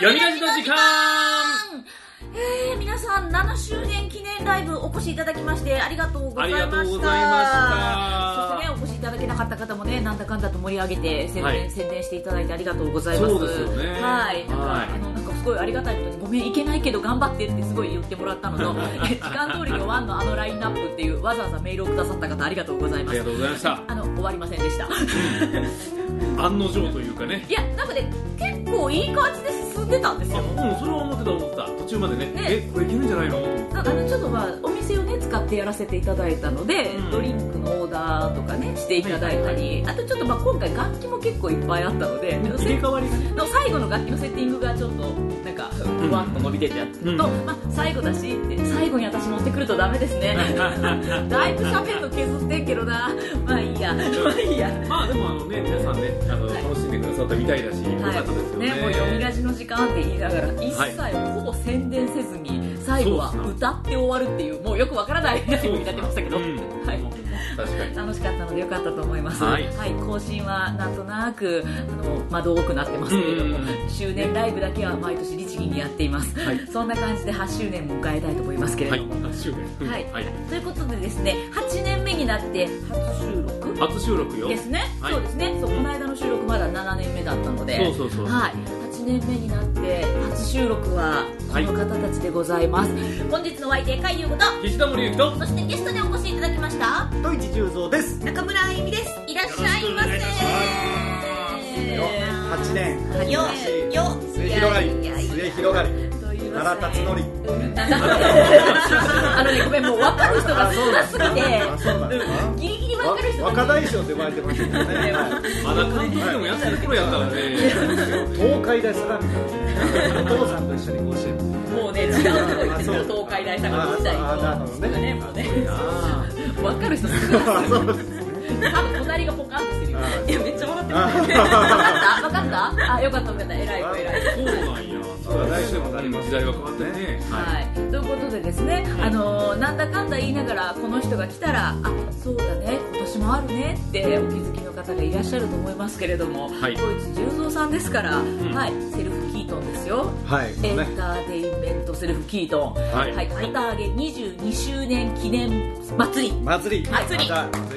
読み出しの時間。えー、皆さん7周年記念ライブお越しいただきましてありがとうございましたそしてねお越しい。ただけなかった方もねなんだかんだと盛り上げて宣伝,、はい宣伝していただいてありがとうございます。そうですよね。はいなんか,、はいあのなんかすごいありがたいことにごめんいけないけど頑張ってってすごい言ってもらったのと え時間通りにワンのあのラインナップっていうわざわざメールをくださった方ありがとうございます。ありがとうございました。あの終わりませんでした。案の定というかね。いやなんかね結構いい感じで進んでたんですあよ。うんそれは思ってた思ってた。途中までね。ね。えこれいけるんじゃないの？なんかちょっとまあお使ってやらせていただいたので、うん。ドリンクのオーダーとかねしていただいたり、あとちょっとまあ今回楽器も結構いっぱいあったので、入れ替わりの最後の楽器のセッティングがちょっとなんかふわっと伸びてたやつと、うん。まあ、最後だしって最後に私持ってくるとダメですね。だいぶ喋るの削ってんけどな。まあいいや。まあいいや。まあでもあのね皆さんねあのはい楽しんでくださったみたいだしよかったですよね。ね、もう読み出しの時間って言いながら一はい。切ほぼ宣伝せずに最後は歌って終わるっていうもうよくわからないライブになってましたけど、うん。はい。確かに。楽しかったのでよかったと思います、はい。更新はなんとなくあの窓多くなってますけれども、周年ライブだけは毎年律儀にやっています、はい。そんな感じで8周年迎えたいと思いますけれはい。ども、8周年はい。はい。ということでですね8年目になって初収録？初収録よ。ですね、はい。そうですね。そうこの間の収録まだ7年目だったので。そうそうそう。はい、8年目になって初収録はこの方たちでございます、本日のお相手海優子と岸田森ゆきとそしてゲストでお越しいただきましたドイツ十三です。中村あゆみです。いらっしゃいませ。よろしくお願いいたしよ、八年。よよ末広がり末広がり奈良辰徳うんあのねごめんもう分かる人が少なすぎて。ギリギリ分かる人が若大将って呼ばれてましたけどまだ監督でもやってる頃やったらね東海大相模。お父さんと一緒に甲子園。もうね違うとこ行ってる東海大相模時代ああなるほどねねもうねあ分かる人少あ、なすそうですね。多分隣がポカンってしてるよあいやめっちゃ笑ってるあ分かった分かったあよかったよかった偉い子偉い子そうなんや来週もなります時代は変わってるね。はい、ということでですね、あのーなんだかんだ言いながらこの人が来たらあそうだね今年もあるねってお気づきの方がいらっしゃると思いますけれどもはい。ドイツ十三さんですから、ん。はい、セルフトンですよはい。エンね。ターテインメントセルフキートンはいはい、旗揚げ22周年記念祭り祭り。祭り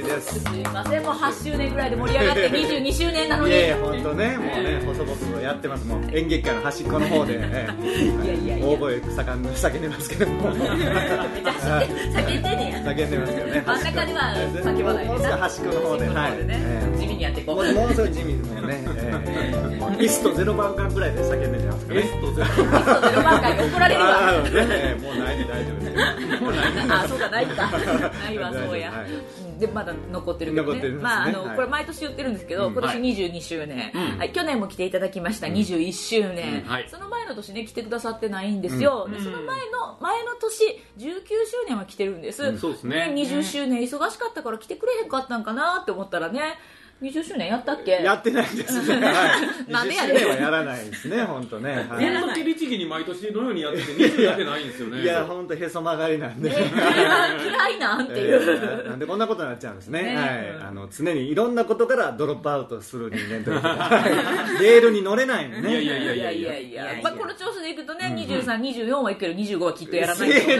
です。すいませんもう8周年ぐらいで盛り上がって22周年なのにいやいや、本当ね、もうね、細々とやってます。もう演劇界の端っこの方で、え えいやいやいや大声盛んに叫んでますけども。めっちゃ走って叫んでんねや 叫んでますけどね。真ん中では叫ばないでもうすぐ端っこの方で、の方でねええ地味にやっていこうもうすぐ地味もうね、ええもうイスとゼロ番間ぐらいで叫んでるんですかね。エストゼそうゼロ番回怒られるわ。ね。もうないで大丈夫です。もうないあそうだないか。ないわ そうや、でまだ残ってるけどね。まああの、はい。これ毎年言ってるんですけど、うん。今年はい。22周年、うん。はい、去年も来ていただきました。21周年、うん。はい。その前の年ね来てくださってないんですよ、うん。でその前の前の年19周年は来てるんです、うん。そうですね。20周年忙しかったから来てくれへんかったんかなって思ったらね20周年やったっけ？やってないですね。はい。なんでやねん。20周年はやらないですね、本当ね。はい。こんだけ律儀に毎年のようにやってて2やってないんですよね。いや、本当へそ曲がりなんで。ね。嫌いなんていう、えーなんでこんなことになっちゃうんですね。ね。はい、あの常にいろんなことからドロップアウトする人間ということではい。レールに乗れないのね。いやいやいやいやいや。いやまあ、この調子でいくとね、23、24はいくけど25はきっとやらないとね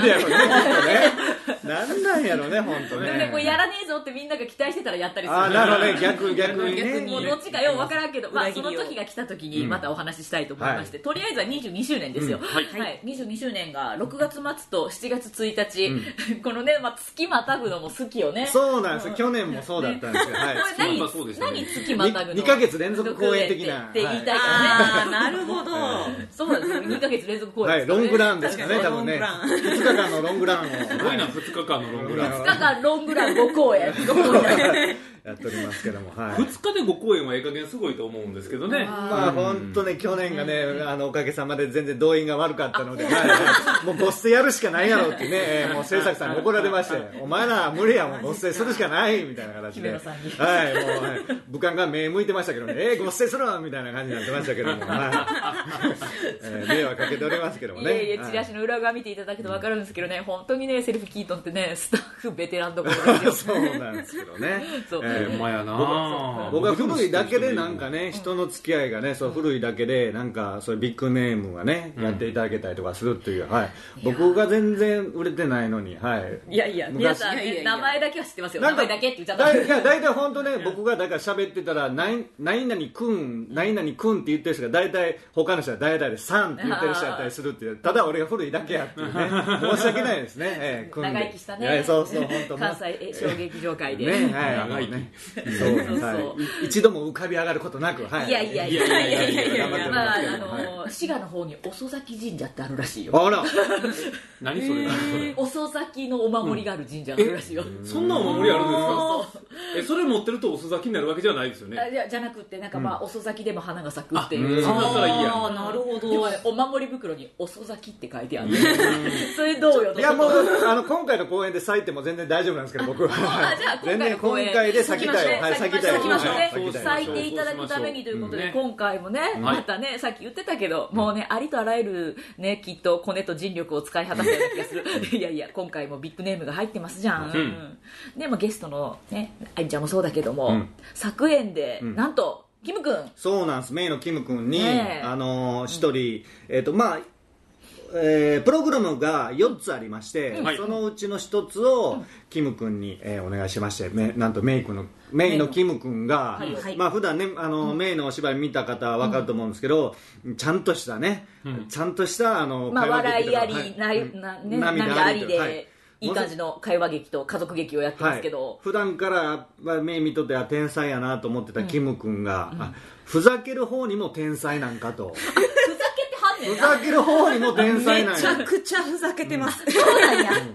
なんなんやろね本当ね。でもね、これやらねえぞってみんなが期待してたらやったりする。あーなるほどね。逆逆にね。もうどっちかようわからんけど、まあその時が来た時にまたお話ししたいと思いまして、とりあえずは22周年ですよ。うん。はい。はい。22周年が6月末と7月1日、このね、まあ月またぐのも好きよね。そうなんです。よ去年もそうだったんですよ、はい。これ何何月またぐのに二ヶ月連続公演的な。って言いたいからね。あーなるほど。そうなんですよ。2ヶ月連続公演はい、ロングランですかね、多分ね。ロングラン。2日間のロングランを。すごいな2日間のロングラン2日間ロングラン5公演。5公演やっておりますけども、はい。2日で5公演はええ加減すごいと思うんですけどねまあ本当ね、去年がね、あの、おかげさまで全然動員が悪かったので、もうごっせやるしかないやろってね、えーもう制作さんに怒られまして、お前ら無理や、もうごっせするしかない、みたいな形で。はい、もう、はい、武漢が目向いてましたけどね、えー、ごっせするわみたいな感じになってましたけども、はい。えー迷惑かけておりますけどもね。いえいえ、はいチラシの裏側見ていただくと分かるんですけどね、本当にね、セルフキートンってね、スタッフベテランどころですよ。そうなんですけどね。そう、ええほんまやな。僕は古いだけでなんかね、人の付き合いがね、そう古いだけでなんかそういうビッグネームがね、やっていただけたりとかするっていう、はい。僕が全然売れてないのに、はい。いやいや昔。皆さん、名前だけは知ってますよ。なんか名前だけって言っちゃった。だいいや大体本当ね、僕がだから喋ってたら、何何々くん、何々くんって言ってる人が大体、他の人は大体でさんって言ってる人だったりするっていう、ただ俺が古いだけやっていうね、申し訳ないですね、ええくんで。長生きしたね。そうそう、本当。関西小劇場界で、ね、はい、長生き。ね、そうそう、そう。はい、一度も浮かび上がることなく、はい。いやいやいや。いやいやいやいや頑張っておりまあますけどあの滋賀の方に遅咲神社ってあるらしいよ。あら、何それ？何それ？遅咲きのお守りがある神社があるらしいよ、そんなお守りあるんですか？そうそう。えそれ持ってると遅咲きになるわけじゃないですよね？あいやじゃなくてなんかまあ、遅咲きでも花が咲くっていう、うん。そう。だったらいいやん。あーなるほどでもね、お守り袋に遅咲きって書いてある。それどうよいやもう、あの、今回の公演で咲いても全然大丈夫なんですけど、僕は。あじゃあ今回全然今の公演回で咲きたい。はい、咲きたい。咲きましょうねはい咲いていただくためにということで、今回もね、またね、さっき言ってたけど、もうね、ありとあらゆるね、きっとコネと尽力を使い果たしたような気がする。いやいや、今回もビッグネームが入ってますじゃん。んでもゲストのね、あいちゃんもそうだけども、うん作演で、んなんと、キム君、そうなんです、メイのキム君に、あのー一人、えっ、と、まあ、えープログラムが4つありまして、はい。そのうちの1つをキム君に、えーお願いしましてめなんとメイ君のメイのキム君が、はい。はい。まあ普段ねあの、メイのお芝居見た方は分かると思うんですけど、ちゃんとしたね、ちゃんとしたあの、まあ、笑いあり、はい。なね、涙涙ありで、はい。い、い感じの会話劇と家族劇をやってますけど、普段から、まあ、メイ見とっては天才やなと思ってたキム君が、あふざける方にも天才なんかと ふざける方にも天才なんめちやゃくちゃふざけてます、そうなんや。い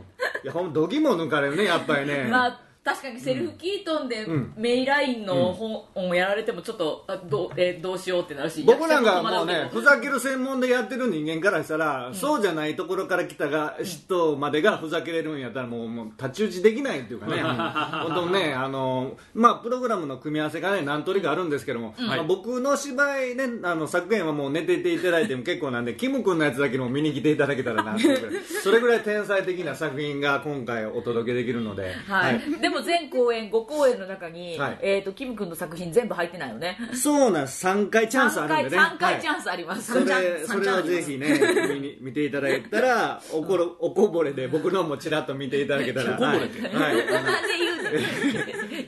やほんどぎも抜かれるねやっぱりね、まあ確かにセルフキートンでん。メイラインの本をやられてもちょっとあどう,、えーどうしようってなるし僕なんかもうねふざける専門でやってる人間からしたら、そうじゃないところから来たが人までがふざけれるんやったらもうもう太刀打ちできないっていうかね。本当ねあのまあプログラムの組み合わせがね何通りかあるんですけども、まあ、僕の芝居ねあの作演はもう寝ていていただいても結構なんでキム君のやつだけでも見に来ていただけたらなそれぐらい天才的な作品が今回お届けできるので、はいでも全公演5公演の中に、はい。えー、とキム君の作品全部入ってないよね。そうなんです。3回チャンスあるんでね。3回はい。チャンスあります、それ三チャンスそれをぜひね見に見ていただいたら おころおこぼれで僕のもちらっと見ていただけたらはい。はい。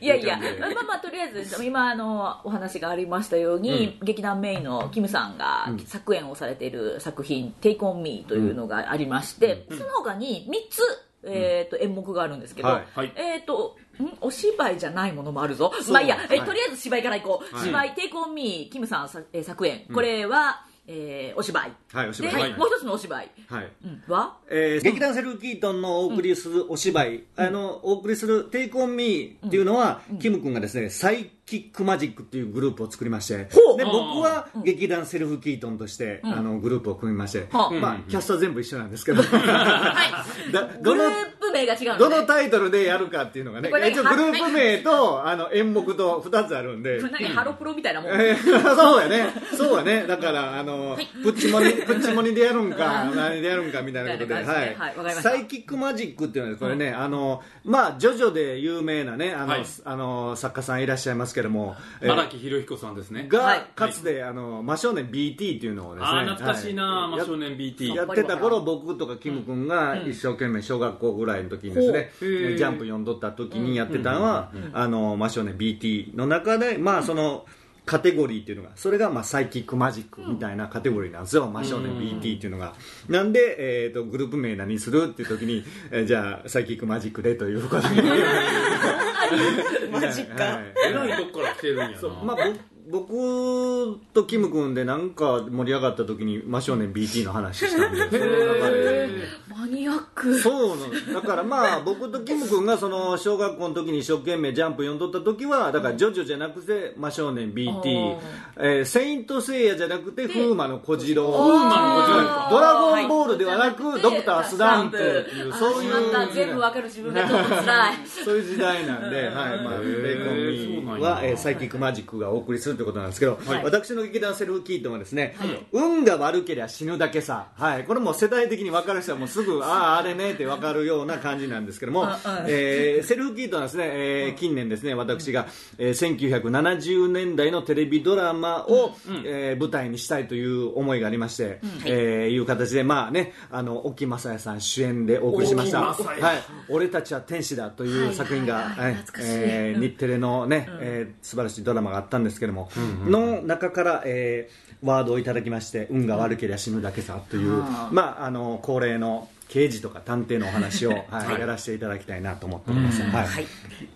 いやいや、まあまあ、とりあえず今あのお話がありましたように、劇団メインのキムさん。が作演をされている作品「Take on Me」というのがありまして、その他に3つ、えー、と演目があるんですけど、はい。はい。えっ、とん？お芝居じゃないものもあるぞ。まあいいや、えはい。とりあえず芝居からいこう、はい。芝居「Take on Me」キムさんさ、えー作演。これは、えーお芝居。で、はいお芝居。はい。もう一つのお芝居、はい。うん。は？えー劇団セルフキートンのお送りするお芝居、あのお送りする「Take on Me」っていうのは、キム君がですねサイキックマジックっていうグループを作りましてほう。で僕は劇団セルフキートンとして、あのグループを組みまして、はあまあ、キャストは全部一緒なんですけど、だグどのループ名が違うの、ね、どのタイトルでやるかっていうのがねこれね一応グループ名とあの演目と2つあるんで。ハロプロみたいなもん、えーそうやね、そうやね、だから、あの、プッチモニ、プッチモニでやるんか、何でやるんかみたいなことで、みたいはい。わかりました。サイキックマジックっていうのは、これね、あの、まあ、ジョジョで有名なね、あの、はい。あの、作家さんいらっしゃいますけども、えー荒木博彦さんですね。が、はい。かつて、あの、真正年 BT っていうのをですね、懐かしいな、はい。真少年 BT やってた頃僕とかキム君が一生懸命小学校ぐらいの時にですね、ジャンプ読んどった時にやってたのは、あの真正面 BT の中でまあそのカテゴリーっていうのがそれがまあサイキックマジックみたいなカテゴリーなんですよ、真正面 BT っていうのが。なんで、えー、とグループ名何するっていう時に、えーじゃあサイキックマジックでということで マジか。はい。えらいとこから来てるんやな。まあ、ぼ僕とキム君でなんか盛り上がった時に真正面 BT の話したんで。マニアック。そうなのだ。からまあ僕とキム君がその小学校の時に一生懸命ジャンプ読んどった時はだからジョジョじゃなくて真正面 BT えーセイントセイヤじゃなくて風魔の小次郎。風魔の小次郎。ドラゴンボールではなくはい。ドクタースランプっていう。あそういしまった全部うわかる自分がちょっと辛い。そういう時代なんで、はい。まあ、へー。コンミーは、えーサイキックマジックがお送りするということなんですけど、私の劇団セルフキートンはですね、運が悪ければ死ぬだけさ、はい、これも世代的に分かる人はもうすぐあああれねって分かるような感じなんですけども、えーセルフキートンはですね、えー近年ですね私が、えー1970年代のテレビドラマを、えー舞台にしたいという思いがありまして、えーいう形でまあねあの沖正也さん主演でお送りしました「沖正也はい、俺たちは天使だ」という作品が、えー日テレのね、えー素晴らしいドラマがあったんですけども、の中から、えーワードをいただきまして「運が悪ければ死ぬだけさ」という、まああの恒例の刑事とか探偵のお話を、はいやらせていただきたいなと思っております、はい。はい。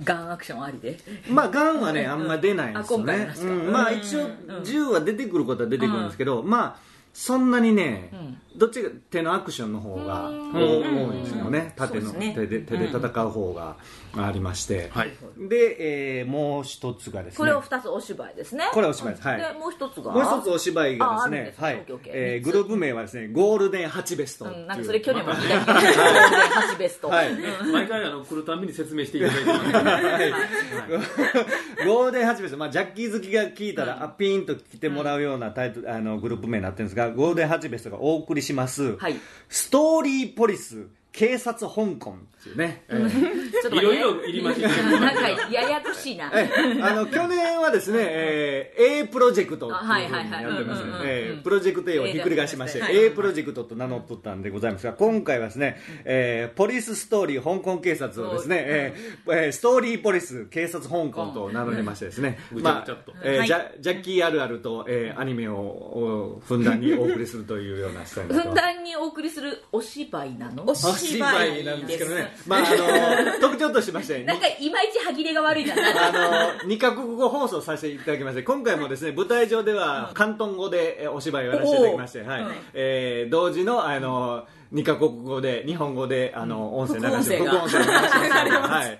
ガンアクションありで。まあ、がんはね、あんま出ないんですよね。まあ、一応、銃は出てくることは出てくるんですけど、まあ、そんなにね、どっちが手のアクションの方が多いんですよね。縦のそうですね。手で手で戦う方がありまして。はい。で、えーもう一つがですね。これを2つお芝居ですね。これお芝居です。はい。でもう一つがもう一つお芝居がですねはい。えーグループ名はですね、ゴールデンハチベストっていう。うんなんかそれ去年も聞い。たけどゴールデンハチベスト。はい。毎回あの来るたびに説明していただいてますゴールデンハチベスト、まあ、ジャッキー好きが聞い。たら、あピーンと来てもらうようなタイトル、あのグループ名になってるんですが、ゴールデンハチベストがお送りします、はい。ストーリーポリス警察香港っていうね、えーちょっと待って。いろいろ入りましてなんかややこしいな。えあの去年はですね、えー A プロジェクトっていうふうにはいはいはいやってますうんうんうんうん。えープロジェクト A をひっくり返しまして、はい A プロジェクトと名乗っとったんでございますが、今回はですね、えーポリスストーリー香港警察をですね、えーえーストーリーポリス警察香港と名乗りましてですね、まあえジャジャッキーあるあると、えーアニメをおふんだんにお送りするというようなスタイルふん。だんにお送りするお芝居なの？居居なんですけどね、まあ、あの特徴としまして、なんかいまいち歯切れが悪いな。あの2カ国語放送させていただきまして今回もですね舞台上では広東語でえお芝居をやらせていただきまして、はい。えー同時のあの2カ国語で日本語であの音声流して副音声が。副音声流してます。はい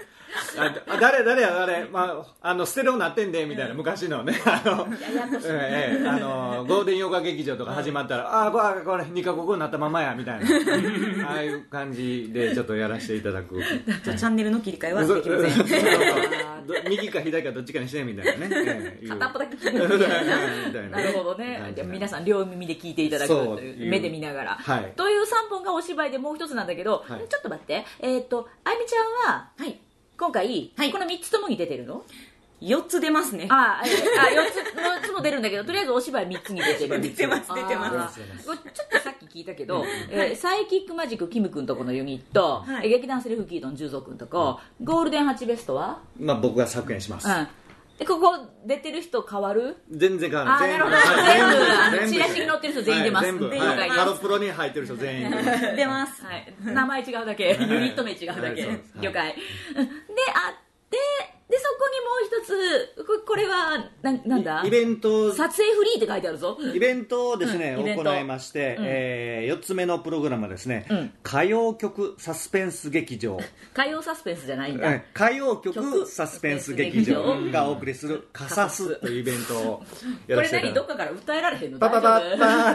あ誰誰や誰、まあ、あのステレオなってんでみたいな昔のね。あのええ。あのゴールデン洋画劇場とか始まったら、ああこれこれ2カ国語になったままやみたいな。ああいう感じでちょっとやらせていただく。じゃあチャンネルの切り替えはできません。右か左かどっちかにしてみたいなね、片っぽだけ聞みたいな。なるほどね。でも皆さん両耳で聞いていただくという目で見ながら、はいという3本がお芝居でもう一つなんだけど、はい。ちょっと待って。えっ、とあゆみちゃんははい今回、はい。この3つともに出てるの？4つ出ますね。ああ、えあ、4つ、4つも出るんだけど、とりあえずお芝居3つに出てる。出てます出てます。ちょっとさっき聞いたけど、えーサイキックマジックキム君とこのユニット、はい。え劇団セルフキードン十三君とこ、ゴールデンハチベストは？まあ僕が作演します、うん。で、ここ出てる人変わる？全然変わらない。なるほど。全部、チラシに載ってる人全員出ます。はい。全部、了はい、ロプロに入ってる人全員。出ます。はい、名前違うだけ、ユニット名違うだはいけ了解。うんで、あって、で、そこにもう一つ、ここれは、ななんだ？イベント。撮影フリーって書いてあるぞ。イベントをですね、うん行いまして、え4つ目のプログラムはですね、うん。歌謡曲サスペンス劇場。火曜サスペンスじゃないんだ。え歌謡曲曲サスペンス劇場がお送りする「カサス」というイベントをやこれらせていただき何？どっかから訴えられへんの？パパパ。ッパ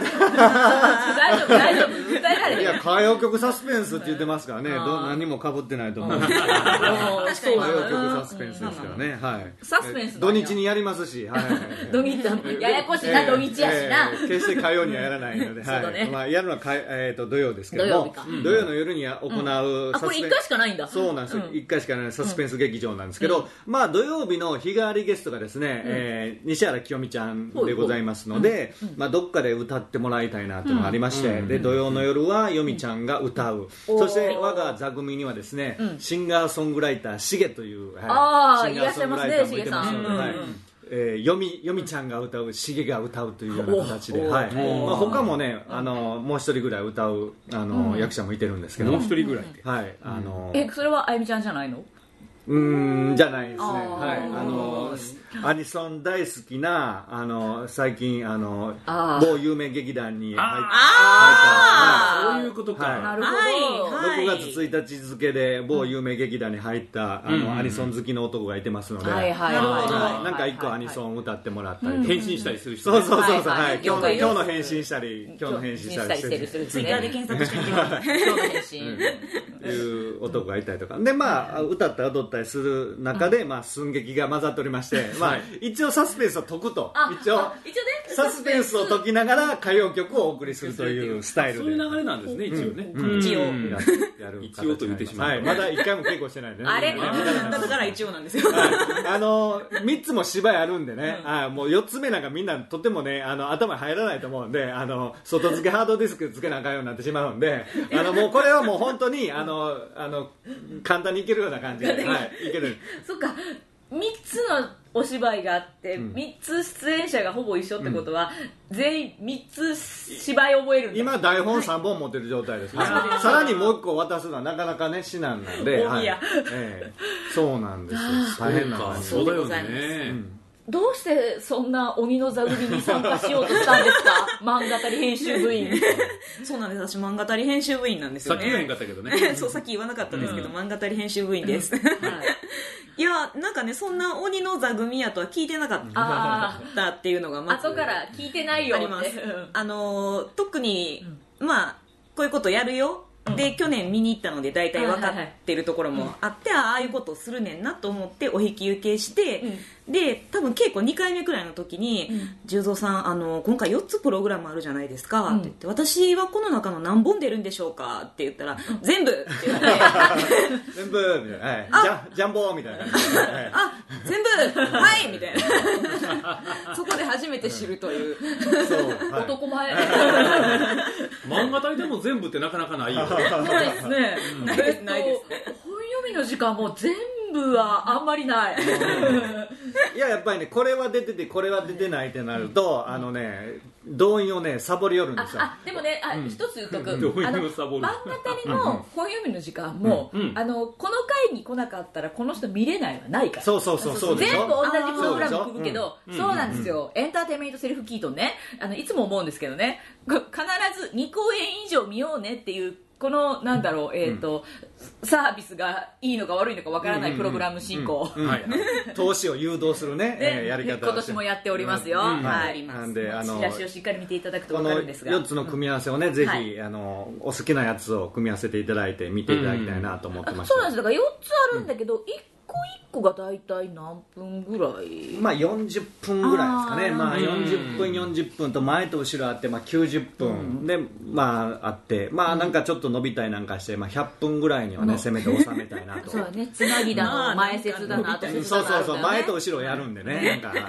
大丈夫？大丈夫？訴えられへん。いや歌謡曲サスペンスって言ってますからね。ど何もかぶってないと思う。歌謡曲なサスペンスですからね、はい、サスペンスだ土ね日にやりますし、はい。土日ややこしいな土日やしな。えー決して火曜にはやらないので、はい。まあ、やるのはか、えー、と土曜ですけども土曜の夜には行う、あこれ1回しかないんだ。そうなんですよ、うん。1回しかないサスペンス劇場なんですけど、まあ土曜日の日替わりゲストがですね、えー西原清美ちゃんでございますので、まあ、どっかで歌ってもらいたいなというのがありまして、で土曜の夜はよみちゃんが歌う、そして我が座組にはですね、シンガーソングライターしげという、はいあーシンガーソングライターもいらっしゃいますねしげさんうん。うんえーよみよみちゃんが歌うしげが歌うというような形で、おはい。おまあ、他もねあのもう一人ぐらい歌うあの、役者もいてるんですけど。もう一人ぐらいではい。あのえそれはあゆみちゃんじゃないの？うーんじゃないですね。はい。あのアニソン大好きなあの最近あの某有名劇団に入ってあそういうことか、はい。なるほど、はい。6月1日付で某有名劇団に入った、あのアニソン好きの男がいてますので、はいはいなんか一個アニソン歌ってもらったり変身したりする人そうそうそうそう、はい今日の今日の返信したり、今日の返信したりしてるするツイッターで検索してみて今日の返信。いう男がいたりとか、でまあ歌ったり踊ったりする中で、まあ、寸劇が混ざっておりまして、まあ、一応サスペンスを解くと。あ一応あ一応ねサスペンスを解きながら歌謡曲をお送りするというスタイルで。そういう流れなんですね一応ね。うん。一応。うん。ややる一応と言ってしまうはい、まだ一回も稽古してないね。あれ？うん。だから一応なんですよ。あの3つも芝居あるんでね、あもう4つ目なんかみんなとてもねあの頭に入らないと思うんであの外付けハードディスク付けなあかんようになってしまうんであのもうこれはもう本当にあのあの簡単にいけるような感じで、はい、い。ける。そっか。3つのお芝居があって、3つ出演者がほぼ一緒ってことは、全員3つ芝居覚えるんだ。今台本3本持ってる状態です、はい。はい。さらにもう1個渡すのはなかなかね至難なんで、はい。ええそうなんですよ。大変な感じ。そうだよそうでございねどうしてそんな鬼の座組に参加しようとしたんですか？漫画たり編集部員。そうなんです。私漫画たり編集部員なんですよさっき言えへんねかったけどね。そう さっき言わなかったんですけど、漫画たり編集部員です、はい。いやなんかねそんな鬼の座組やとは聞いてなかっあたっていうのがまず後から聞いてないよあります。あのー特に、まあこういうことやるよ、で去年見に行ったので大体分かってるところもあって、あああいうことをするねんなと思ってお引き受けして、で多分稽古2回目くらいの時に「十三さんあの今回4つプログラムあるじゃないですか」って言って「私はこの中の何本出るんでしょうか?」って言ったら「全部!」って言って。全部みたいな、はい、ジャンジャンボみたいな感じで、はい。あ全部はいみたいな。そこで初めて知るという。そうはい。男前。漫画大でも全部ってなかなかないよないですね。ないですえっとないです。本読みの時間も全部はあんまりない。いややっぱりねこれは出ててこれは出てないってなると、あのね動員をねサボりよるんですよ。ああでもねあ、一つ言っとく、どういうあの漫画たりの本読みの時間も、うん。うん。あのこの回に来なかったらこの人見れないはないから。そうそうそうそう全部同じプログラム組むけどそうなんですよ、エンターテインメントセルフキートンねあのいつも思うんですけどね。こ必ず2公演以上見ようねっていうこのなんだろう、えーとサービスがいいのか悪いのかわからないプログラム進行、投資を誘導するねね。えーやり方。今年もやっておりますよ、うん。はい。なんであのチラシをしっかり見ていただくと分かるんですが。4つの組み合わせをねぜひ、はい。あのお好きなやつを組み合わせていただいて見ていただきたいなと思ってました、そうなんです。だから4つあるんだけど、1個1個が大体何分ぐらい？まあ40分ぐらいですかね。あー。まあうん。40分40分と前と後ろあってまあ90分。でまああって。まあなんかちょっと伸びたりなんかしてまあ100分ぐらいにはねせめて収めたいなと。そうだね。つなぎだの、まあ前説だの後説そうそうそう。前と後ろやるんでね。なんかは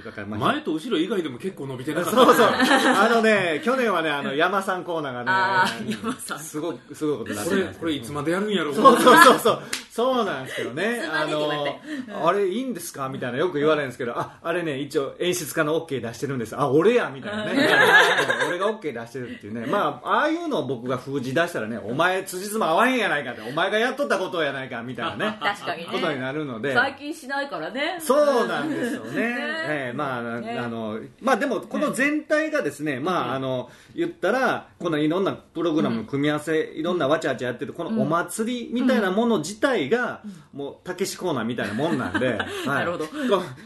い。だからまあ前と後ろ以外でも結構伸びてなかった。そうそう。あのね去年はねあの山さんコーナーがあねー山さん。すごくすごいことになってこれたんですけどこれいつまでやるんやろう。そうそうそうそう。そうなんですけどねあのあれいいんですか？みたいなよく言われるんですけどああれね一応演出家の OK 出してるんです。あ俺やみたいなね。俺が OK 出してるっていうね。まあああいうのを僕が封じ出したらねお前辻褄合わへんやないかってお前がやっとったことやないかみたいなね。確かにね。ことになるので。最近しないからね。そうなんですよね。ええまあ、ね。あの、まあでも、この全体がですね、まあ、あの、言ったら、このいろんなプログラムの組み合わせ、いろんなわちゃわちゃやってる、このお祭りみたいなもの自体が、もう、たけしコーナーみたいなもんなんで、はい。なるほど。こ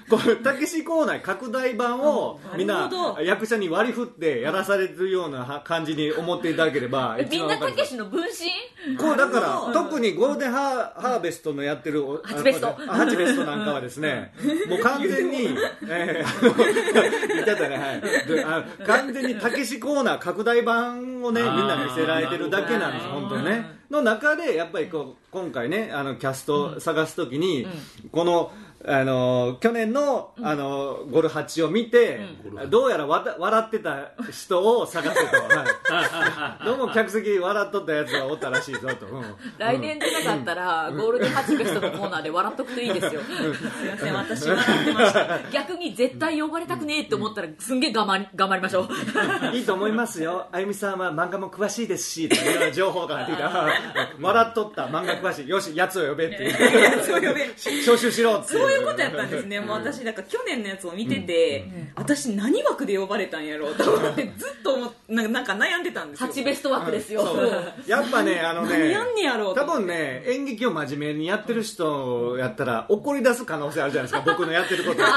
こうたけしコーナー拡大版を、みんな役者に割り振ってやらされてるようなは感じに思っていただければ、えみんなたわかりますけしの分身？こうだから特にゴールデンハーハーベストのやってるおハチベスト。あハチベストなんかはですねもう完全に、えー言ってたねはい。完全にたけしコーナー拡大版をねみんな見せられてるだけなんです本当にねの中でやっぱりこう今回ねあのキャストを探すときに、このあの去年のあのゴルハチを見て、どうやらわた笑ってた人を探せと、はい、どうも客席笑っとったやつがおったらしいぞと、うん。来年出なかったら、ゴールデンハチベストのコーナーで笑っとくといいですよ。すいません。私笑ってました。逆に絶対呼ばれたくねえって思ったらすんげえ我慢頑張りましょう。いいと思いますよ、あゆみさんは漫画も詳しいですし、という情報が入ってきた、笑っとった漫画詳しい、よし、やつを呼べっていう、そう呼べ。招集しろっていうことやったんですね、もう私、だから去年のやつを見てて、私、何枠で呼ばれたんやろうと思って、ずっと思っなんかなんか悩んでたんですよ。ハチベスト枠ですよ。やっぱね、あの何ねやんねやろうと多分ね、演劇を真面目にやってる人やったら、怒り出す可能性あるじゃないですか、僕のやってることって。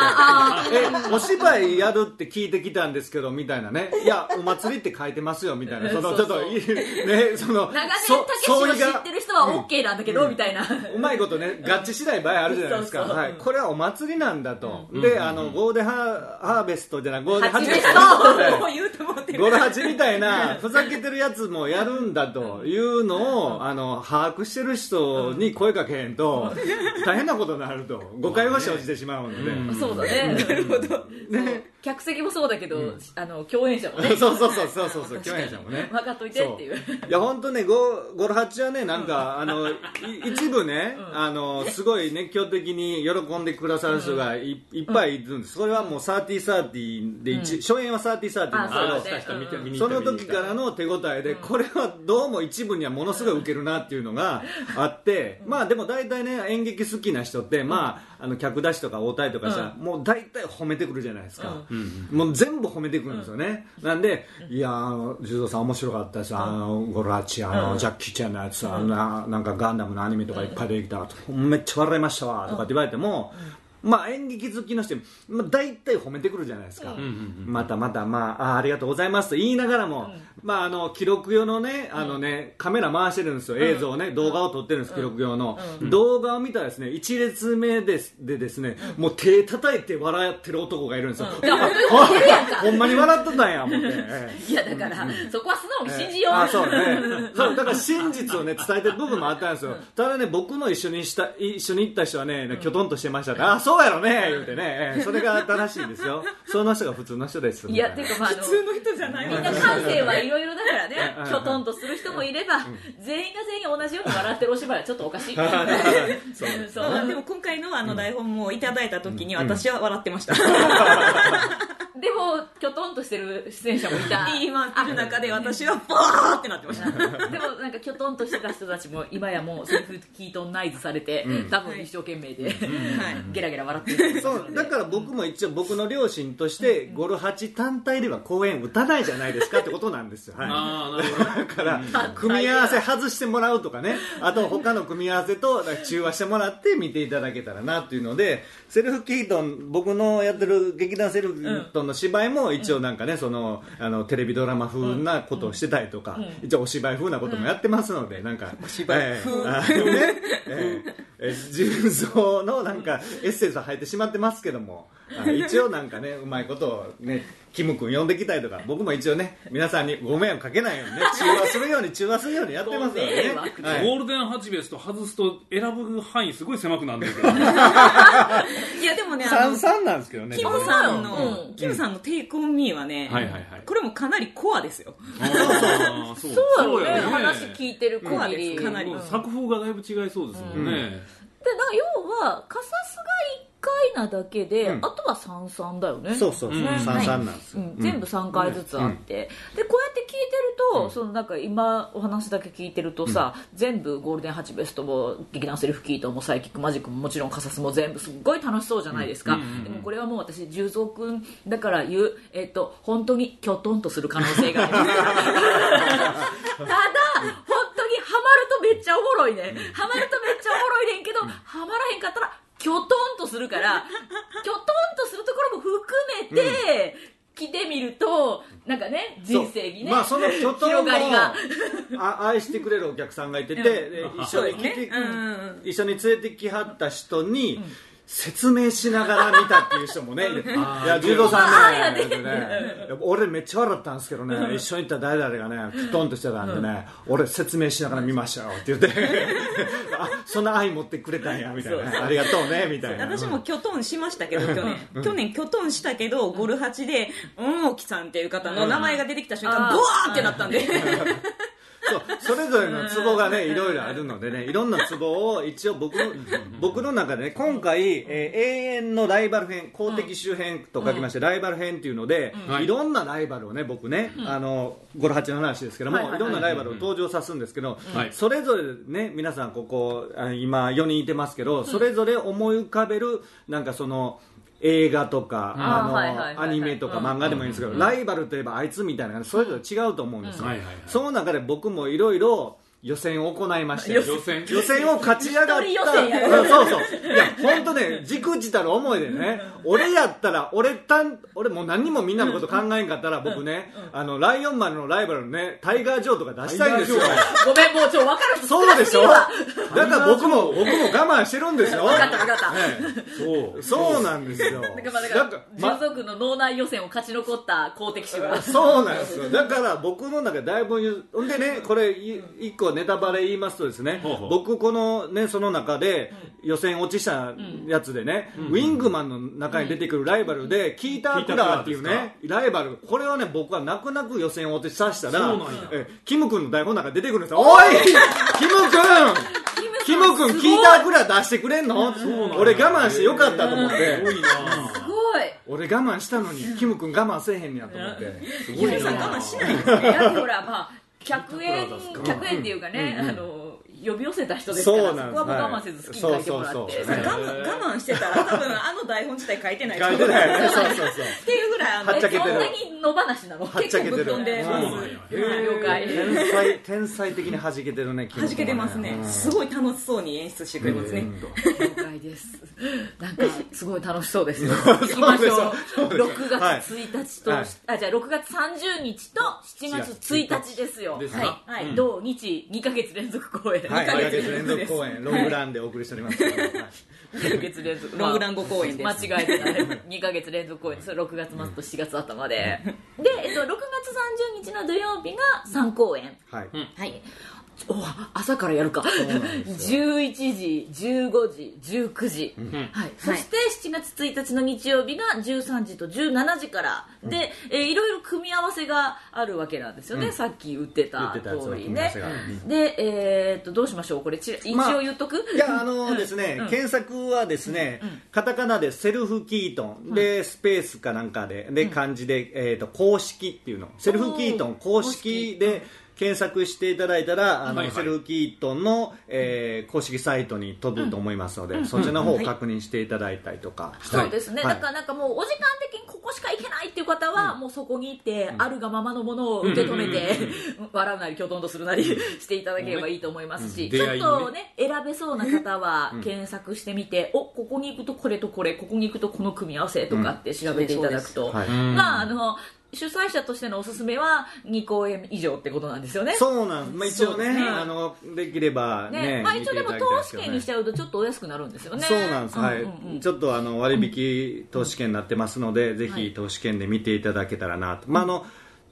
え、お芝居やるって聞いてきたんですけど、みたいなね。いや、お祭りって書いてますよ、みたいな。その、ちょっと、いね、その、長年そたけしを知ってる人は OK なんだけど、みたいな。うまいことね合致しない場合あるじゃないですか。そうそう。はい、これはお祭りなんだと、であのゴールデンハーハーベストじゃないゴールデンハチベストハもう言うと思ってるゴロハチみたいなふざけてるやつもやるんだというのをあの把握してる人に声かけへんと大変なことになると。誤解は生じてしまうので、うん。そうだね。なるほど。客席もそうだけど、あの共演者もね。そうそうそうそうそうそう。共演者もね。分かっといてっていう。いや本当ねゴゴロハチはねなんかあのい一部ね、あのすごい熱狂的に喜んでくださる人がい,、いっぱいいるんです。それはもう3030で一、初演は3030なんですけどその時からの手応えで、これはどうも一部にはものすごいウケるなっていうのがあって、まあでも大体ね演劇好きな人って、まあ、あの客出しとか応対とかしたら、もう大体褒めてくるじゃないですか、もう全部褒めてくるんですよね、なんでいやー柔道さん面白かったですあのゴロラチあの、ジャッキー・チェンのやつあん。ななんかガンダムのアニメとかいっぱいできたと、めっちゃ笑いましたわとかって言われても、Yeah. まあ、演劇好きの人、まあ、大体褒めてくるじゃないですか、またまた、まあ、あありがとうございますと言いながらも、まあ、あの記録用のねあのね、カメラ回してるんですよ、映像をね、動画を撮ってるんです、記録用の、動画を見たらですね1列目ですでですね、もう手叩いて笑ってる男がいるんですよ、ほんまに笑っとったんや思って。ええ。いやだから、そこは素直に信じよう、あそうね。そうだから真実をね伝えてる部分もあったんですよ、ただね僕の一緒にした一緒に行った人はねきょとんとしてましたって、あそうやろね言うてね、ええそれが正しいんですよ。その人が普通の人です。いやっていうかまあ普通の人じゃない。みんな感性はいろいろだからね。うんきょとんとする人もいれば、全員が全員同じように笑ってるお芝居はちょっとおかしい。そうそうまあでも今回のあの台本もいただいた時に私は笑ってました、でもきょとんとしてる出演者もいた。言いる中で私はバーってなってました。でもなんかきょとんとしてた人たちも今やもうセリフ聞いとんナイズされて、多分一生懸命で、ゲラゲラ笑ってる。そうだから僕も一応僕の両親としてゴル8単体では公演打たないじゃないですかってことなんですよ、はい、だから組み合わせ外してもらうとかね。あと他の組み合わせと中和してもらって見ていただけたらなっていうのでセルフキートン僕のやってる劇団セルフキートンの芝居も一応なんかねそのあのテレビドラマ風なことをしてたりとか一応お芝居風なこともやってますのでなんかお芝居風。ねええ。え重曹のなんかエッセンスは入ってしまってますけども。あ一応なんかねうまいことをねキム君呼んできたりとか僕も一応ね皆さんにご迷惑かけないようにね中和するように中和するようにやってますのでねゴールデンハチベスト外すと選ぶ範囲すごい狭くなるんだけどいやでもね三三なんですけどねキムさんうの、ん。キムさんのテイクオンミーはね、はいはいはい。これもかなりコアですよ。そうそうやろね。よ話聞いてるコアですかなり。作風がだいぶ違いそうですもんね、で要はカサスが1回なだけで、うん。あとは三々だよね。そうそうそう。うん。三三なんですよ。うん、全部3回ずつあって、でこうやって聞いてると、そのなんか今お話だけ聞いてるとさ、全部ゴールデンハチベストも劇団セルフキートもサイキックマジックももちろんカサスも全部すっごい楽しそうじゃないですか、でもこれはもう私重蔵君だから言う、えっと本当にきょとんとする可能性がありますただ本当にハマるとめっちゃおもろいね、ハマるとめっちゃおもろいねんけど、ハマらへんかったらきょとんとするからきょとんとするところも含めて、来てみるとなんかね人生にね、まあその巨頭広もがりが。あ愛してくれるお客さんがいてて、で一緒にうん一緒に連れてきはった人に、説明しながら見たっていう人もね、いや、柔道さんね、俺めっちゃ笑ったんですけどね、一緒に行った誰々がね、きとんとしてたんでね、俺説明しながら見ましたよって言って、あ、そんな愛持ってくれたんや、みたいな、ありがとうね、みたいな。私もキョトンしましたけど去年。去年キョトンしたけどゴルハチでうんおきさんっていう方の名前が出てきた瞬間うんボワーってなったんでそうそれぞれのツボがねいろいろあるのでねいろんなツボを一応僕の僕の中でね今回、えー永遠のライバル編公的周辺と書きまして、ライバル編っていうので、はいいろんなライバルをね僕ね、あのゴロハチの話ですけども、はいいはいはい。ろんなライバルを登場さすんですけど、はいそれぞれね皆さんここあ今4人いてますけど、それぞれ思い浮かべるなんかその映画とか、あーあのアニメとかうん。漫画でもいいんですけど、ライバルといえばあいつみたいなそれぞれ違うと思うんですよ、その中で僕もいろいろ予選を行いまして予選。予選。を勝ち上がった。そうそう。いや本当ねじくじたる思いでね。俺やったら俺たん俺もう何にもみんなのこと考えんかったら僕ねあのライオンマンのライバルのねタイガー・ジョーとか出したいんですよ。ごめんもうちょ分かる人。そうでしょ？だから僕も僕も我慢してるんですよ。分かった分かった。えそう。えそうなんですよ。だからだだかからら純族の脳内予選を勝ち残った公的種がそうなんですよ。だから僕の中でだいぶ言うほんでねこれい一個ネタバレ言いますとですねほうほう。僕このねその中で予選落ちしたやつでね、ウィングマンの中に出てくるライバルで、キーター・クラーっていうねライバルこれはね僕は泣く泣く予選落ちさせたらえキム君の台本の中に出てくるんですよ。おい！キム君！キム君キーター・クラー出してくれんの？俺我慢してよかったと思って。すごいな。すごい。俺我慢したのにキム君我慢せえへんねやと思って。すごいキムさんな我慢しないですね。だってほらまあ100円100円っていうかね、あの呼び寄せた人ですからそこはもう我慢せず好きに書いてもらって、はいそうそうそう。我慢してたら多分あの台本自体書いてないと書い思うてない。よ ねそうそうそう。っていうぐらいあのはっちゃけてる。えそんなに野放しなの？はっちゃけてる。結構ぶっ飛んでます了解天才天才的に弾けてるね 弾けてますね。すごい楽しそうに演出してくれますね。了解です。なんかすごい楽しそうです。よ行きましょう。そうです6月1日と、はい。あじゃあ6月30日と7月1日ですよ。ですか。はい、はい。うん。土日2ヶ月連続公演、はい、2ヶ2ヶ月月連続公演ロングランでお送りしております、はい。2ヶ月連続ロングラン後公演です。間違えてない2ヶ月連続公演。です6月末と7月頭で。で、えっと、6月30日の土曜日が3公演。はい。はい。お朝からやるか。11時15時19時、はい、そして7月1日の日曜日が13時と17時から、で、えーいろいろ組み合わせがあるわけなんですよね、さっき言ってた通りね。で、えーっとどうしましょう？これち一まあ応言っとく、いやあのですね、検索はですね、カタカナでセルフキートン。で、スペースかなんかで。で漢字で、えー、と公式っていうの。セルフキートン公式で検索していただいたらあの、はいはい。セルフキートンの、えー公式サイトに飛ぶと思いますので、そっちの方を確認していただいたりとか、そうですね、はい。だからなんかもうお時間的にここしか行けないっていう方は、もうそこに行って、あるがままのものを受け止めて、笑うなりきょとんとするなりしていただければいいと思いますし、ちょっとね選べそうな方は検索してみて、おここに行くとこれとこれここに行くとこの組み合わせとかって調べていただくと、はい。まああの主催者としてのおすすめは2公演以上ってことなんですよね。そうなんです、まあ、一応ねね。あのできればね。ねまあ、一応でも投資券にしちゃうとちょっとお安くなるんですよね。そうなんです、はい、うんうんうんちょっとあの割引投資券になってますので、ぜひ投資券で見ていただけたらなと、まああの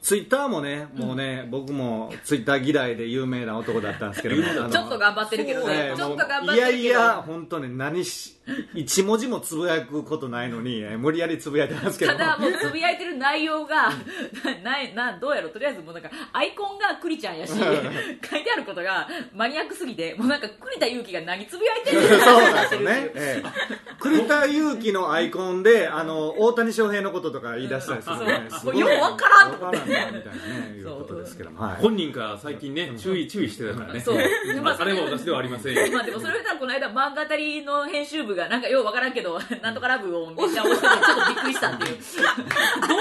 ツイッターもね、もうね、僕もツイッター嫌いで有名な男だったんですけど ちょっと頑張ってるけどね。え。ーちょっと頑張ってるけど。いや、本当に何し、一文字もつぶやくことないのに、えー無理やりつぶやいてますけど。ただもうつぶやいてる内容が なななどうやろとりあえずもうなんかアイコンがクリちゃんやし書いてあることがマニアックすぎてもうなんか栗田祐希が何つぶやいてるそうのなんですよね。ええ。栗田祐希のアイコンで、あの、大谷翔平のこととか言い出したりするんでね、そう。すごいようわからんと思ってわからんなみたいなね、いうことですけども。はい。本人から最近ね注意注意してたからね。そう。まああれも私ではありませんよ。まあでもそれ言ったらこの間漫画たりの編集部がなんかようわからんけどなんとかラブをめっちゃ押しててちょっとびっくりしたっていう。どう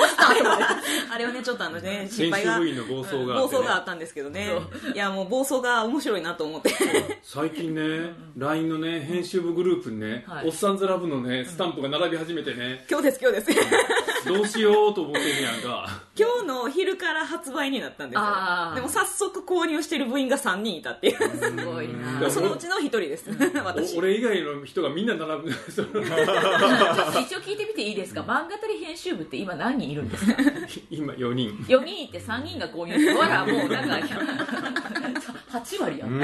したと思ってあれはねちょっとあのね失編敗が集部員の暴走があ暴走があったんですけどね。いやもう暴走が面白いなと思って。最近ね LINE のね編集部グループにねはい。おっさんずラブのねスタンプが並び始めてね。今日です今日ですどうしようと思ってんねやんか。今日の昼から発売になったんですよ。あー。でも早速購入してる部員が3人いたっていう。すごいな。そのうちの1人です。私。お俺以外の人がみんな並ぶ。そ の一応聞いてみていいですか？漫画たり編集部って今何人いるんですか？今4人。4人いて3人が購入してほらもうなんか8割やん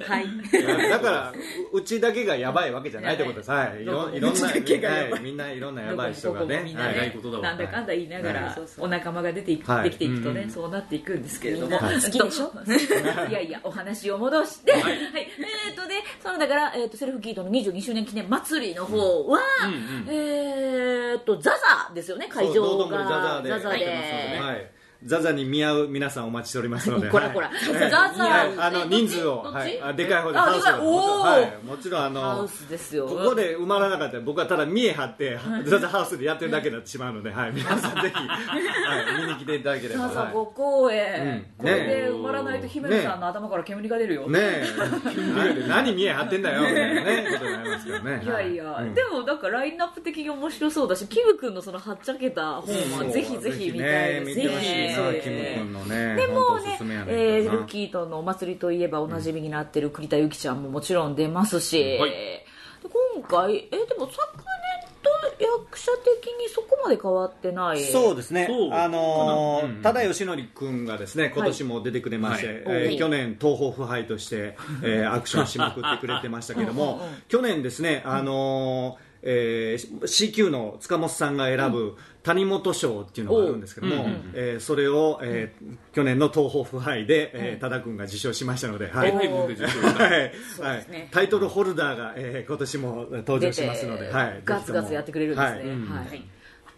はい。だからううちだけがやばいわけじゃないってことです、はい、い。ろいろんな、はい。みんないろんなやばい人がね。ななんだかんだ言いながら、はい。お仲間が出ていく、はい。できていくとね、うんそうなっていくんですけれども、好きでしょ？いやいやお話を戻して、はい。えー、とでそのだから、えー、とセルフキートの22周年記念祭りの方は、うんうん。えー、とザザですよね会場頓堀ザザで。ザザで、はいザザに見合う皆さんお待ちしておりますので。こらこら。はい。ザザはいあのえ人数を。はい。あでかい方であハウスはい。もちろんあのハウスですよ。ここで埋まらなかったら僕はただ見え張って ザザハウスでやってるだけになってしまうので、はい、皆さんぜひ、はい、見に来ていただければ、はいさあさあご公演、うん。これで終わらないと姫野さんの頭から煙が出るよ、ねえ。何見え張ってんだよ。ねいやいや、うん。でもなんかラインナップ的に面白そうだしキム君のそのはっちゃけた本はぜひぜひ見たいですぜひねね。でもねえールキーとのお祭りといえばおなじみになってる栗田由紀ちゃんももちろん出ますし、はい。で今回えでも昨年と役者的にそこまで変わってない。そうですね。あのーかなうん多田義則君がですね今年も出てくれまして、はい。えーはい。去年、東宝腐敗として、えー アクションしまくってくれてましたけども、うんうんうん去年ですね、あのーえー CQ の塚本さんが選ぶ谷本賞っていうのがあるんですけども、おう。うんうんえーそれを、えー去年の東宝腐敗で、えー多田君が受賞しましたので、はい。はい。はい。すね。タイトルホルダーが、えー今年も登場しますので、はい、ガツガツやってくれるんですね、はいはい。はい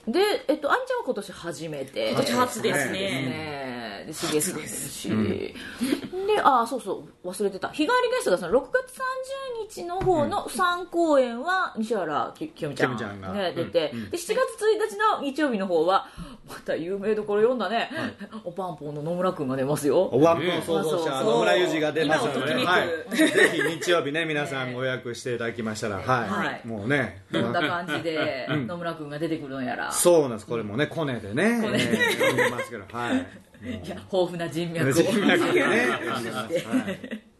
で、えっと、あんちゃんは今年初めて。今年初ですはいねねで CS ですし、であそうそう忘れてた。日帰りゲストがその6月30日の方の3公演は西原ききよみちゃんが。ね、出て、うん。で7月1日の日曜日の方はまた有名どころ読んだね、おパンポンの野村君が出ますよ。おわんぽの創造者、そう野村裕二が出ますので、ぜひ日曜日ね、皆さんご予約していただきましたら、はい、はい。もうね、どんな感じでうん。野村君が出てくるのやら、そうなんです、これもね、コネでね、コネえー読んでますけど、はい。いや豊富な人脈を。人脈がね、はい。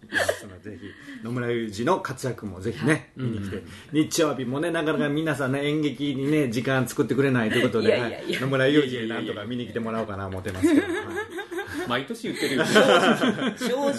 ぜひ野村裕二の活躍もぜひね、見に来て、日曜日もねなかなか皆さんね演劇にね時間作ってくれないということで野村裕二になんとか見に来てもらおうかな思ってますけど、は い毎年言ってるよ正直。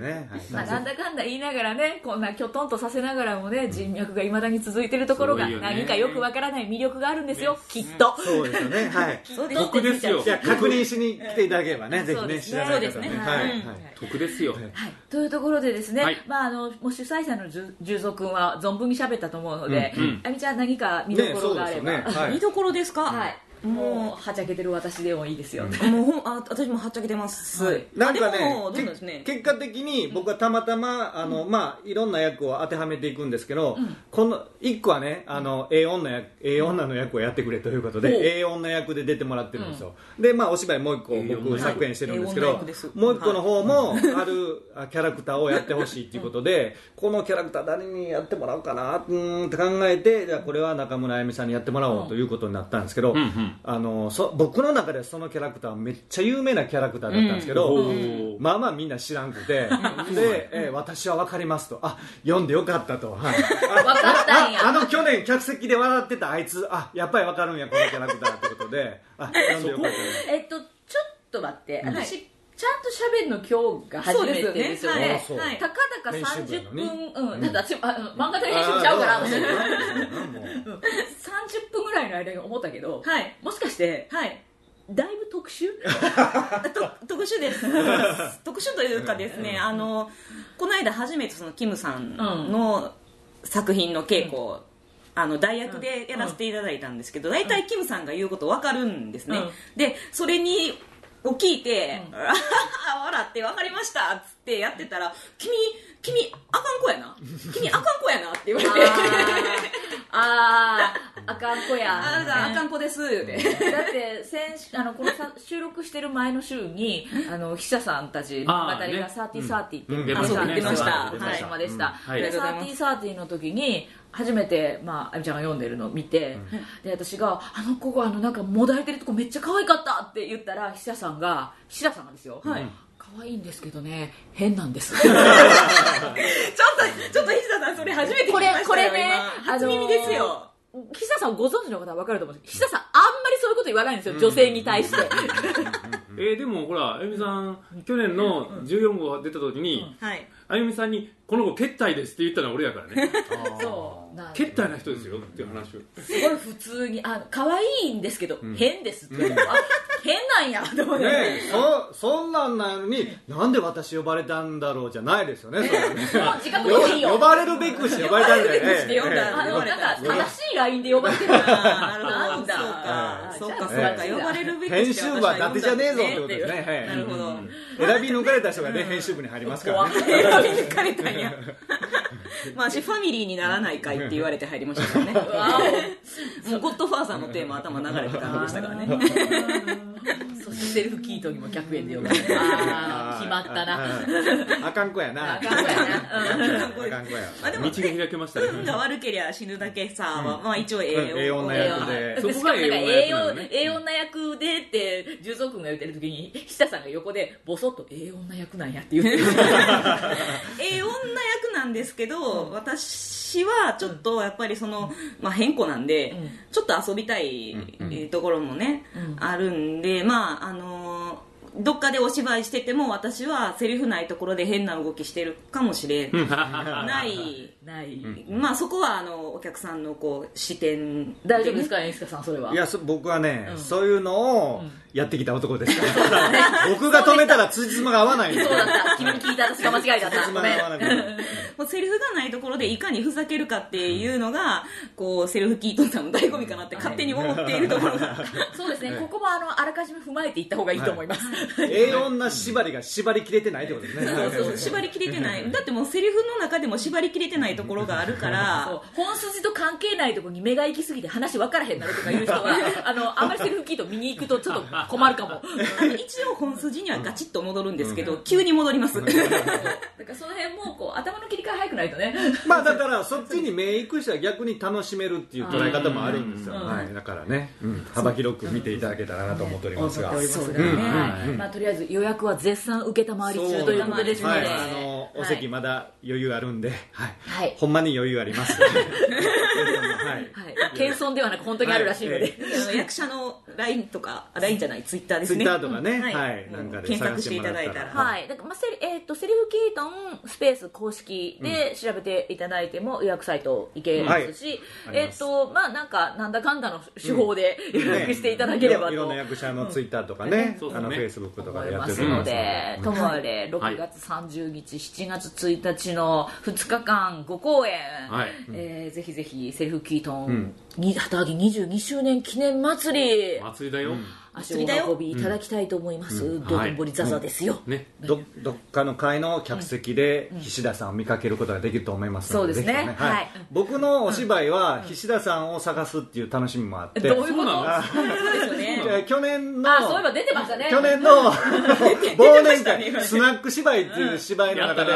ねはい。まあ、なんだかんだ言いながらねこんなきょとんとさせながらもね人脈がいまだに続いてるところが何かよくわからない魅力があるんですよきっと。そうですよね。はい。そうです得ですよ。じゃあ確認しに来ていただければね、ぜひね、そうですね知らない方ね。ね。はい。うんはい。得ですよ。はい、というところでですね、はい。まあ、あのもう主催者のじゅ十三君は存分に喋ったと思うので、うんうん。あみちゃん何か見どころがあれば、ねね。はい。見どころですか？はいももうはちゃけてる私でもいいですよ、うもうほんあ私もはっちゃけてます、はい。なんかねなんですね？け結果的に僕はたまたまあの、まあ、いろんな役を当てはめていくんですけど、この1個はねあの A 女役 A 女の役をやってくれということで A 女役で出てもらってるんですよ、で、まあ、お芝居もう1個僕女作演してるんですけど役です。もう1個の方もあるあキャラクターをやってほしいっていうことでこのキャラクター誰にやってもらおうかなうーんって考えてじゃあこれは中村あゆみさんにやってもらおうということになったんですけど、うんうんあのそ僕の中でそのキャラクターはめっちゃ有名なキャラクターだったんですけど、うん。まあまあみんな知らんくて、で、えー私は分かりますと、あ読んでよかったと、はい、あ分かったんや。ああの去年、客席で笑ってたあいつ、あやっぱり分かるんや、このキャラクターってことで、あ読んでよかった。えっとちょっと待って。私、ちゃんと喋るの今日が初めてですよね。よねはいたかだか編集部や30のに分、うん、だって私あの漫画大編集部ちゃうから私そうだねもう。30分ぐらいの間に思ったけど、はい。もしかしてはい。だいぶ特殊？と特殊です。特殊というかですね、あのこの間初めてそのキムさんの作品の稽古を、あの代役でやらせていただいたんですけど、大体キムさんが言うこと分かるんですね、うん。でそれにを聞いて、あ 笑って分かりましたっつってやってたら君君あかん子やな。君あかん子やなって言われて。あー。あかん子や。ああかん子です。ってだって先週あのこのさ収録してる前の週にあの記者さんたちあー語りがサーティーサーティーって出まし出ましたたお疲れ様でした、はい。でサーティーサーティーの時に初めて、まあ、あみちゃん。が読ん。でるのを見て、で私が「あの子があのなん。かもだえてるとこめっちゃ可愛かった」って言ったら記者さん。が記者さん。がですよ、はい可愛いんですけどね変なんです。ちょっとちょっと石田さんそれ初めて聞きましたよこれこれね今初耳ですよ、記者さんご存知の方は分かると思う。んですけど記者さんあんまりそういうこと言わないんですよ、女性に対して。えーでもほらあゆみさん去年の14号が出た時にはいあゆみさんに「この子決体です」って言ったのは俺やからね。そう。なんけったいな人ですよっていう話を。すごい普通にあ可愛いんですけど、変ですって。言われて、あ変なんやと思って、ねえそそんなんなのになんで私呼ばれたんだろうじゃないですよねそれはねもう自覚でいいよ。呼ばれるべくして呼ばれたんだよ呼ばれるべくして呼んだ。ねあか正しい LINE で呼ばれてるあーな。るほどなんだ。そうか。そうかそうえか呼ばれるべき編集部は伊達じゃねえぞってことですね。はいなるほど。選び抜かれた人がね編集部に入りますからね選び抜かれたんや。まあ私ファミリーにならないかいって言われて入りましたからね。わもうゴッドファーザーのテーマ頭流れて感じでしたからね。おそしてセルフキートにも100円で呼ばれて。あー決まったな。うんあかん子やな。あかん子やな。うん。あかん子や。まあでも道が開けましたね。運が悪けりゃ死ぬだけさは、まあ一応ええうん。ええ女役でそこしかもなん。かが栄養栄養な役なのね栄養な役でって重蔵君が言ってる時に久さん。が横でボソッと栄養な役なん。やって言ってる ええ女役なんですけど、私はちょっとやっぱりその、まあ、変更なんで、うん。ちょっと遊びたいえーところもね、うん。あるんでまああのーどっかでお芝居してても私はセリフないところで変な動きしてるかもしれない、ない。まあそこはあのお客さんのこう視点大丈夫ですか演出家さんそれは。いやそ僕はね、うん。そういうのをやってきた男ですから、僕が止めたら辻褄が合わないそうだった。君に聞いた私が間違いだった。辻褄ごめんが合わなくてもうセリフがないところでいかにふざけるかっていうのが、こうセルフキートンさんの醍醐味かなって勝手に思っているところが そうですね。ここもあのあらかじめ踏まえていった方がいいと思います、A 女縛りが縛りきれてないってことですね。そうそう縛りきれてない。だってもうセリフの中でも縛りきれてないところがあるから本筋と関係ないところに目が行きすぎて話分からへんなるとかいう人は あのあんまりセルフキート見に行くとちょっと困るかも。一応本筋にはガチッと戻るんですけど、急に戻ります。だからその辺もこう頭の切り替え早くないとね。まあだからそっちに目行く人は逆に楽しめるっていう捉え方もあるんですよ、うん。はい、だからね、うん。幅広く見ていただけたらなと思っておりますが、思っておりますそうがね、はい。まあ、とりあえず予約は絶賛受けたまわり中ということですので、はい、あのお席まだ余裕あるんで、はいはい。ほんまに余裕あります、謙遜ではなく本当にあるらしいので、はい。あの役者の LINE とか LINE じゃない？ツイッターですね。ツイッターとかね、うんはい、もうなんかで検索していただいたら。ら、はい、だからまあセリえー、とセリフキートンスペース公式で調べていただいても予約サイト行けますし、えっ、とまあなんかなんだかんだの手法で予約していただければと、いろんな役者のツイッターとかね、うん。あのそうですね。フェイスブックとか思いでやってますので、ともあれ6月30日、7月1日の2日間5公演、はい。えーぜひぜひセリフキートン、んに旗揚げ22周年記念祭り、祭りだよ、足をお運びいただきたいと思います、道頓堀ザザですよ、ね。どどっかの会の客席で岸田さんを見かけることができると思いますので、そうですね。はい。僕のお芝居は岸田さんを探すっていう楽しみもあって、どういうことです去年のあそういえば出てましたね。去年の 忘年会スナック芝居っていう芝居の中で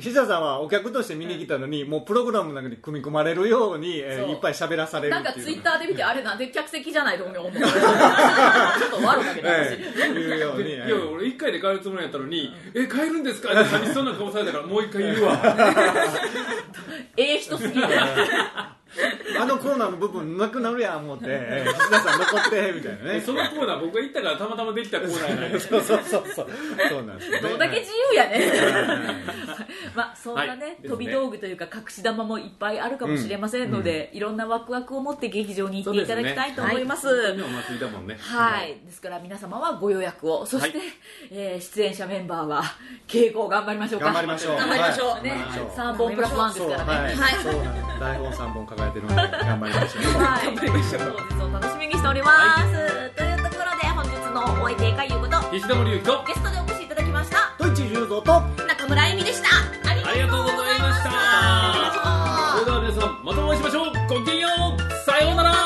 菱田さんはお客として見に来たのにもうプログラムの中に組み込まれるようにえいっぱい喋らされるなんかツイッターで見てあれなんで客席じゃないと思う ちょっと悪かけど私、ええいうようにでい。やえ俺1回で帰るつもりやったのに「え帰るんですか?」って寂しそうな顔されたからもう1回言うわ。ええ人すぎるえ あのコーナーの部分なくなるやん思ってえー菱田さん残ってみたいなね。そのコーナー僕が行ったからたまたまできたコーナーやないそうそうそうそう。そうなんですよね。どんだけ自由やね まあそんなね,、はい飛び道具というか隠し玉もいっぱいあるかもしれませんので、いろんなワクワクを持って劇場に行っていただきたいと思います。本当にお祭りだもんね。はい、ですから皆様はご予約を。そして、はえー出演者メンバーは稽古を頑張りましょうか。頑張りましょう。頑張りましょう、ね。はい。頑張りましょう。3本プラス1ですからね。はい、台本3本抱えてるので頑張りましょう。はい、本日を楽しみにしております、というところで本日のお相手会いうこと。岸田森ゆきとゲストでお越しました。ドイと中村でした。ありがとうございました。それでは皆さんまたお会いしましょう。ごきげんよう。さようなら。